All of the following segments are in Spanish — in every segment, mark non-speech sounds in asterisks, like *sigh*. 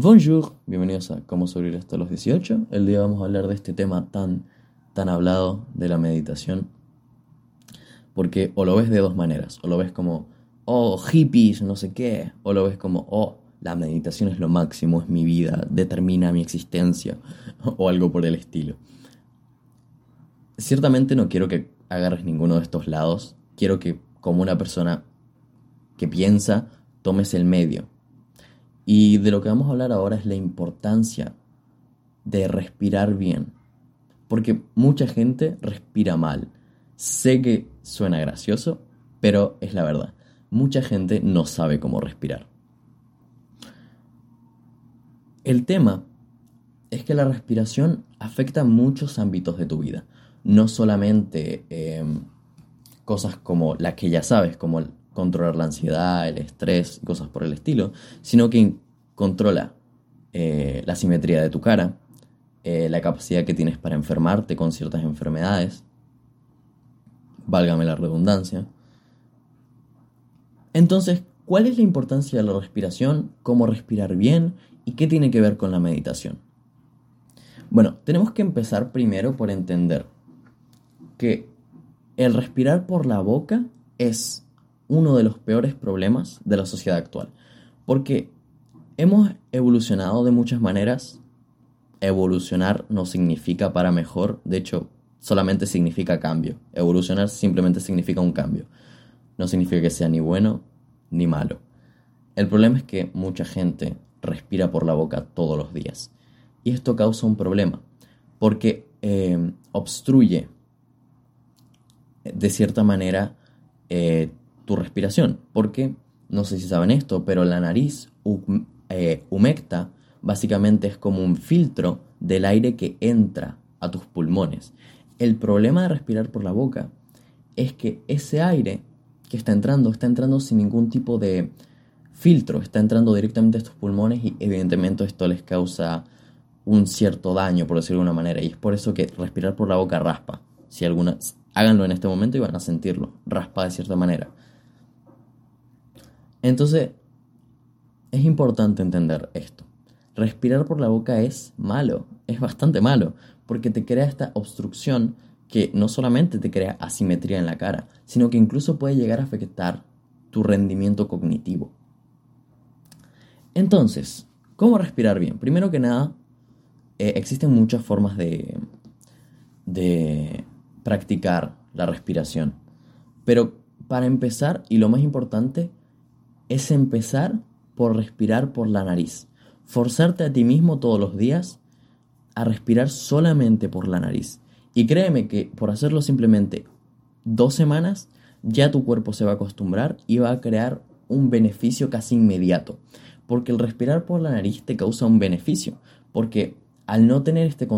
Bonjour, bienvenidos a Cómo sobrevivir hasta los 18. El día vamos a hablar de este tema tan, tan hablado de la meditación. Porque o lo ves de dos maneras, o lo ves como, oh, hippies, no sé qué, o lo ves como, oh, la meditación es lo máximo, es mi vida, determina mi existencia, *laughs* o algo por el estilo. Ciertamente no quiero que agarres ninguno de estos lados, quiero que como una persona que piensa, tomes el medio. Y de lo que vamos a hablar ahora es la importancia de respirar bien. Porque mucha gente respira mal. Sé que suena gracioso, pero es la verdad. Mucha gente no sabe cómo respirar. El tema es que la respiración afecta muchos ámbitos de tu vida. No solamente em, cosas como las que ya sabes, como controlar la ansiedad, el estrés, cosas por el estilo, sino que controla eh, la simetría de tu cara, eh, la capacidad que tienes para enfermarte con ciertas enfermedades, válgame la redundancia. Entonces, ¿cuál es la importancia de la respiración? ¿Cómo respirar bien? ¿Y qué tiene que ver con la meditación? Bueno, tenemos que empezar primero por entender que el respirar por la boca es uno de los peores problemas de la sociedad actual. Porque hemos evolucionado de muchas maneras. Evolucionar no significa para mejor, de hecho, solamente significa cambio. Evolucionar simplemente significa un cambio. No significa que sea ni bueno ni malo. El problema es que mucha gente respira por la boca todos los días. Y esto causa un problema, porque eh, obstruye de cierta manera eh, tu respiración. Porque, no sé si saben esto, pero la nariz eh, humecta básicamente es como un filtro del aire que entra a tus pulmones. El problema de respirar por la boca es que ese aire que está entrando está entrando sin ningún tipo de filtro, está entrando directamente a tus pulmones y evidentemente esto les causa un cierto daño, por decirlo de una manera, y es por eso que respirar por la boca raspa. Si algunas háganlo en este momento y van a sentirlo, raspa de cierta manera. Entonces, es importante entender esto. Respirar por la boca es malo, es bastante malo, porque te crea esta obstrucción que no solamente te crea asimetría en la cara, sino que incluso puede llegar a afectar tu rendimiento cognitivo. Entonces, ¿cómo respirar bien? Primero que nada, eh, existen muchas formas de, de practicar la respiración. Pero para empezar, y lo más importante, es empezar por respirar por la nariz. Forzarte a ti mismo todos los días a respirar solamente por la nariz. Y créeme que por hacerlo simplemente dos semanas, ya tu cuerpo se va a acostumbrar y va a crear un beneficio casi inmediato. Porque el respirar por la nariz te causa un beneficio. Porque al no tener este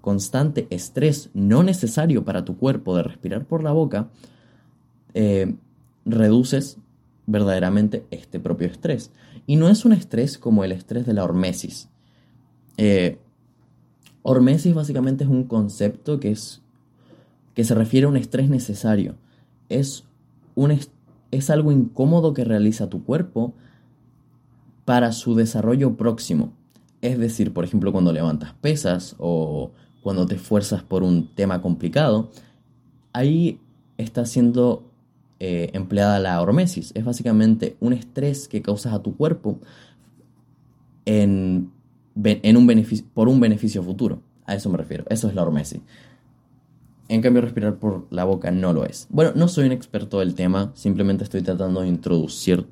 constante estrés no necesario para tu cuerpo de respirar por la boca, eh, reduces verdaderamente este propio estrés. Y no es un estrés como el estrés de la hormesis. Eh, hormesis básicamente es un concepto que, es, que se refiere a un estrés necesario. Es, un, es algo incómodo que realiza tu cuerpo para su desarrollo próximo. Es decir, por ejemplo, cuando levantas pesas o cuando te esfuerzas por un tema complicado, ahí está siendo eh, empleada la hormesis. Es básicamente un estrés que causas a tu cuerpo en, en un beneficio, por un beneficio futuro. A eso me refiero. Eso es la hormesis. En cambio, respirar por la boca no lo es. Bueno, no soy un experto del tema, simplemente estoy tratando de introducir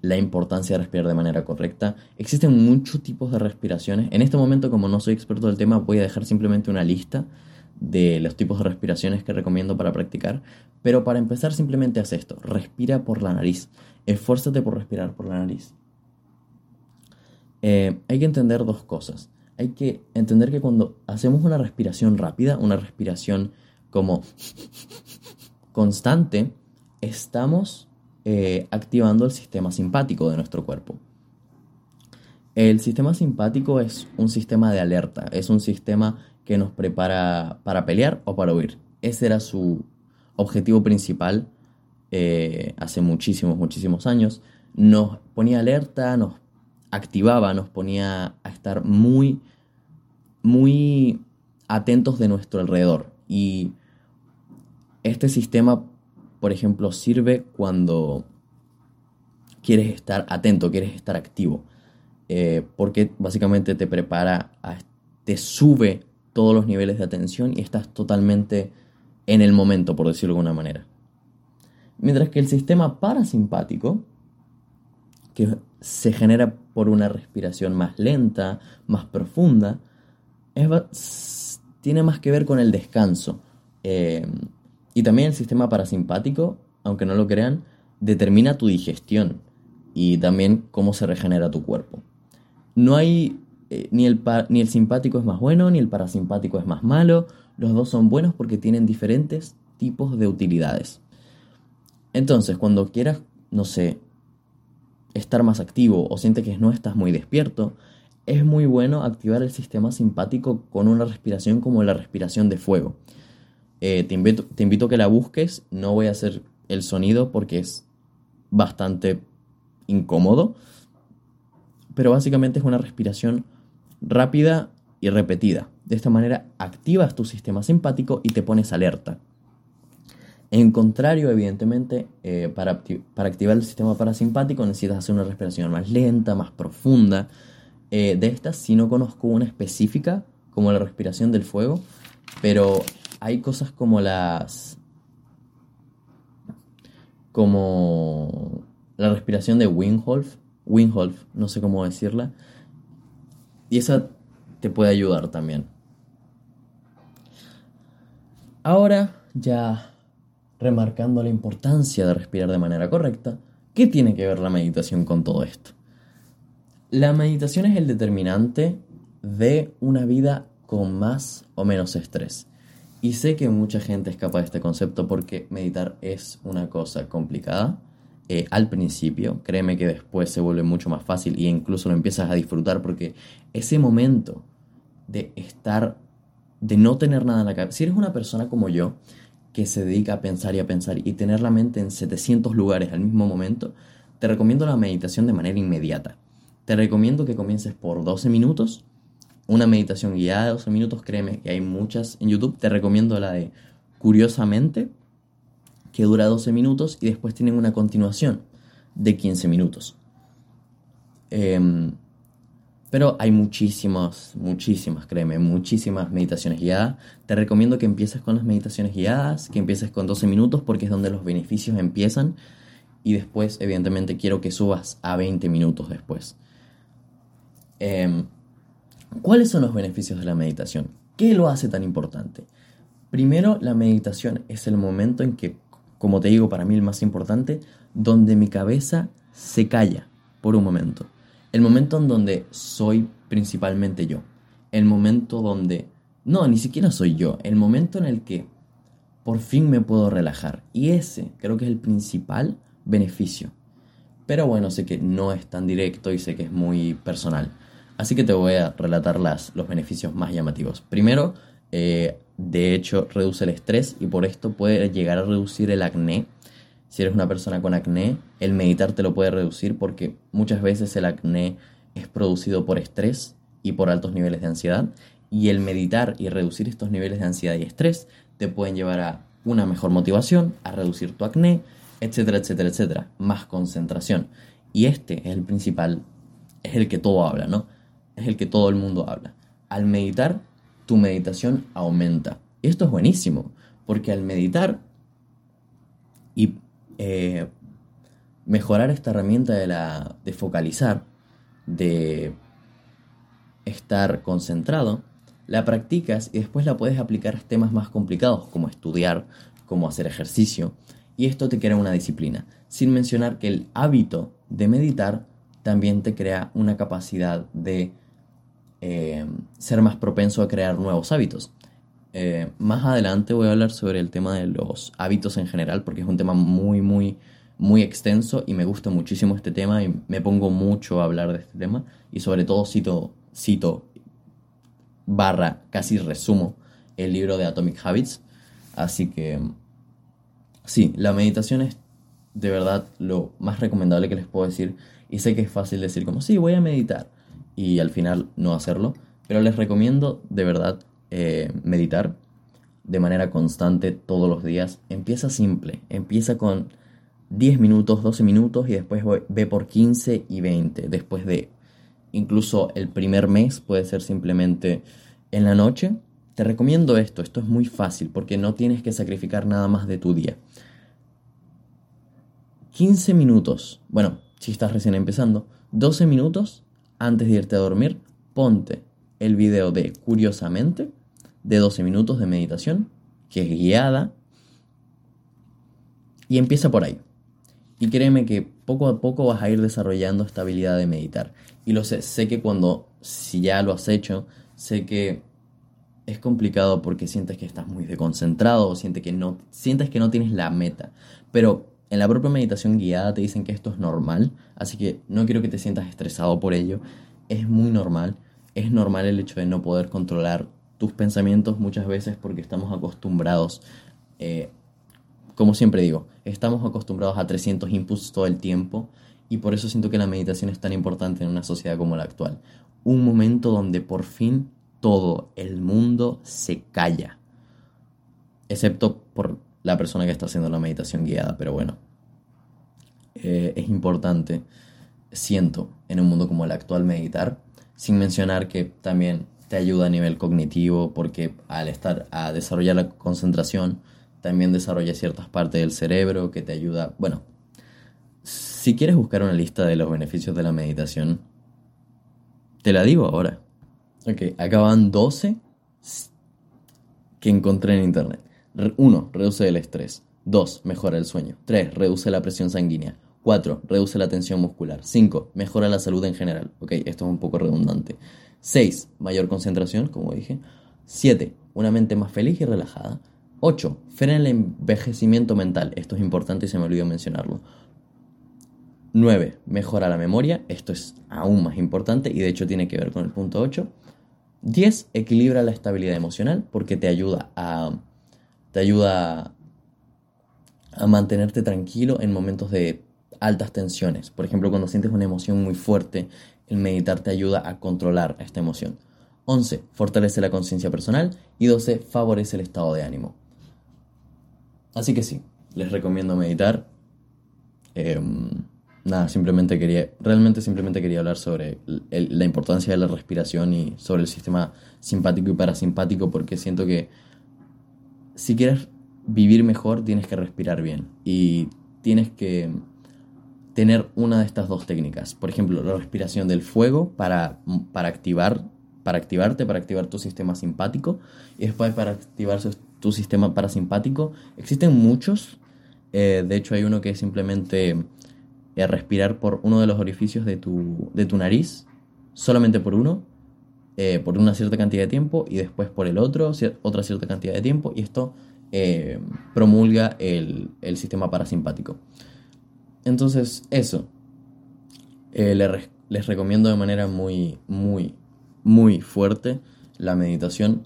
la importancia de respirar de manera correcta. Existen muchos tipos de respiraciones. En este momento, como no soy experto del tema, voy a dejar simplemente una lista de los tipos de respiraciones que recomiendo para practicar. Pero para empezar simplemente haz esto, respira por la nariz, esfuérzate por respirar por la nariz. Eh, hay que entender dos cosas. Hay que entender que cuando hacemos una respiración rápida, una respiración como constante, estamos eh, activando el sistema simpático de nuestro cuerpo. El sistema simpático es un sistema de alerta, es un sistema que nos prepara para pelear o para huir. Ese era su objetivo principal eh, hace muchísimos, muchísimos años. Nos ponía alerta, nos activaba, nos ponía a estar muy, muy atentos de nuestro alrededor. Y este sistema, por ejemplo, sirve cuando quieres estar atento, quieres estar activo. Eh, porque básicamente te prepara, te sube todos los niveles de atención y estás totalmente en el momento, por decirlo de alguna manera. Mientras que el sistema parasimpático, que se genera por una respiración más lenta, más profunda, tiene más que ver con el descanso. Eh, y también el sistema parasimpático, aunque no lo crean, determina tu digestión y también cómo se regenera tu cuerpo. No hay eh, ni, el ni el simpático es más bueno, ni el parasimpático es más malo. Los dos son buenos porque tienen diferentes tipos de utilidades. Entonces, cuando quieras, no sé, estar más activo o sientes que no estás muy despierto, es muy bueno activar el sistema simpático con una respiración como la respiración de fuego. Eh, te, invito, te invito a que la busques, no voy a hacer el sonido porque es bastante incómodo, pero básicamente es una respiración rápida y repetida. De esta manera activas tu sistema simpático y te pones alerta. En contrario, evidentemente, eh, para, para, activar el sistema parasimpático necesitas hacer una respiración más lenta, más profunda. Eh, de estas sí no conozco una específica, como la respiración del fuego, pero hay cosas como las... como la respiración de Wingholf, Wingholf, no sé cómo decirla. Y esa te puede ayudar también. Ahora, ya remarcando la importancia de respirar de manera correcta, ¿qué tiene que ver la meditación con todo esto? La meditación es el determinante de una vida con más o menos estrés. Y sé que mucha gente escapa de este concepto porque meditar es una cosa complicada eh, al principio, créeme que después se vuelve mucho más fácil y incluso lo empiezas a disfrutar porque ese momento de estar, de no tener nada en la cabeza, si eres una persona como yo, que se dedica a pensar y a pensar y tener la mente en 700 lugares al mismo momento, te recomiendo la meditación de manera inmediata. Te recomiendo que comiences por 12 minutos, una meditación guiada de 12 minutos, créeme que hay muchas en YouTube, te recomiendo la de Curiosamente, que dura 12 minutos y después tienen una continuación de 15 minutos. Em, pero hay muchísimas, muchísimas, créeme, muchísimas meditaciones guiadas. Te recomiendo que empieces con las meditaciones guiadas, que empieces con 12 minutos porque es donde los beneficios empiezan. Y después, evidentemente, quiero que subas a 20 minutos después. Em, ¿Cuáles son los beneficios de la meditación? ¿Qué lo hace tan importante? Primero, la meditación es el momento en que como te digo, para mí el más importante, donde mi cabeza se calla por un momento. El momento en donde soy principalmente yo. El momento donde... No, ni siquiera soy yo. El momento en el que por fin me puedo relajar. Y ese creo que es el principal beneficio. Pero bueno, sé que no es tan directo y sé que es muy personal. Así que te voy a relatar las, los beneficios más llamativos. Primero, eh, de hecho, reduce el estrés y por esto puede llegar a reducir el acné. Si eres una persona con acné, el meditar te lo puede reducir porque muchas veces el acné es producido por estrés y por altos niveles de ansiedad. Y el meditar y reducir estos niveles de ansiedad y estrés te pueden llevar a una mejor motivación, a reducir tu acné, etcétera, etcétera, etcétera. Más concentración. Y este es el principal, es el que todo habla, ¿no? Es el que todo el mundo habla. Al meditar tu meditación aumenta. Y esto es buenísimo, porque al meditar y eh, mejorar esta herramienta de, la, de focalizar, de estar concentrado, la practicas y después la puedes aplicar a temas más complicados como estudiar, como hacer ejercicio, y esto te crea una disciplina, sin mencionar que el hábito de meditar también te crea una capacidad de eh, ser más propenso a crear nuevos hábitos. Eh, más adelante voy a hablar sobre el tema de los hábitos en general, porque es un tema muy, muy, muy extenso y me gusta muchísimo este tema y me pongo mucho a hablar de este tema y sobre todo cito, cito, barra, casi resumo el libro de Atomic Habits. Así que, sí, la meditación es de verdad lo más recomendable que les puedo decir Y sé que es fácil decir como, sí, voy a meditar y al final no hacerlo, pero les recomiendo de verdad eh, meditar de manera constante todos los días. Empieza simple, empieza con 10 minutos, 12 minutos y después ve por 15 y 20. Después de incluso el primer mes puede ser simplemente en la noche. Te recomiendo esto, esto es muy fácil porque no tienes que sacrificar nada más de tu día. 15 minutos, bueno, si estás recién empezando, 12 minutos antes de irte a dormir, ponte el video de Curiosamente de 12 minutos de meditación, que es guiada, y empieza por ahí. Y créeme que poco a poco vas a ir desarrollando esta habilidad de meditar. Y lo sé, sé que cuando, si ya lo has hecho, sé que es complicado porque sientes que estás muy desconcentrado o sientes que no, sientes que no tienes la meta. Pero en la propia meditación guiada te dicen que esto es normal, así que no quiero que te sientas estresado por ello. Es muy normal. Es normal el hecho de no poder controlar tus pensamientos muchas veces porque estamos acostumbrados, eh, como siempre digo, estamos acostumbrados a 300 inputs todo el tiempo y por eso siento que la meditación es tan importante en una sociedad como la actual. Un momento donde por fin todo el mundo se calla, excepto por la persona que está haciendo la meditación guiada, pero bueno, eh, es importante, siento, en un mundo como el actual meditar, sin mencionar que también te ayuda a nivel cognitivo porque al estar a desarrollar la concentración también desarrolla ciertas partes del cerebro que te ayuda, bueno, si quieres buscar una lista de los beneficios de la meditación, te la digo ahora. Ok, acaban 12 que encontré en internet. 1. Reduce el estrés. 2. Mejora el sueño. 3. Reduce la presión sanguínea. 4. Reduce la tensión muscular. 5. Mejora la salud en general. Ok, esto es un poco redundante. 6. Mayor concentración, como dije. 7. Una mente más feliz y relajada. 8. Frena el envejecimiento mental. Esto es importante y se me olvidó mencionarlo. 9. Mejora la memoria. Esto es aún más importante y de hecho tiene que ver con el punto 8. 10. Equilibra la estabilidad emocional porque te ayuda a te ayuda a mantenerte tranquilo en momentos de altas tensiones. Por ejemplo, cuando sientes una emoción muy fuerte, el meditar te ayuda a controlar esta emoción. 11. Fortalece la conciencia personal. Y 12. Favorece el estado de ánimo. Así que sí, les recomiendo meditar. Em, nada, simplemente quería, realmente simplemente quería hablar sobre la importancia de la respiración y sobre el sistema simpático y parasimpático porque siento que si quieres vivir mejor tienes que respirar bien y tienes que tener una de estas dos técnicas. Por ejemplo, la respiración del fuego para, para, activar, para activarte, para activar tu sistema simpático. Y después para activar tu sistema parasimpático. Existen muchos. Eh, de hecho, hay uno que es simplemente eh, respirar por uno de los orificios de tu, de tu nariz. Solamente por uno. Eh, por una cierta cantidad de tiempo. Y después por el otro, otra cierta cantidad de tiempo. Y esto promulga el, el sistema parasimpático. Entonces, eso. Eh, les, recomiendo de manera muy, muy, muy fuerte la meditación.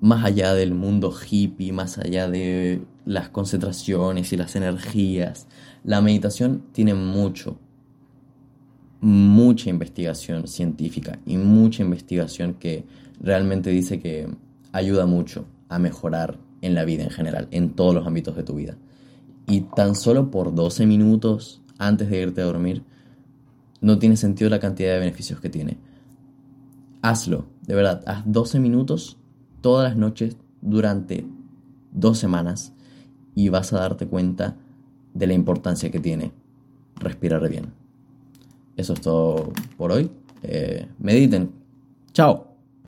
Más allá del mundo hippie, más allá de las concentraciones y las energías. La meditación tiene mucho, mucha investigación científica y mucha investigación que realmente dice que ayuda mucho a mejorar en la vida en general, en todos los ámbitos de tu vida. Y tan solo por 12 minutos antes de irte a dormir, no tiene sentido la cantidad de beneficios que tiene. Hazlo, de verdad, haz 12 minutos todas las noches durante dos semanas y vas a darte cuenta de la importancia que tiene respirar bien. Eso es todo por hoy. Eh, mediten. Chao.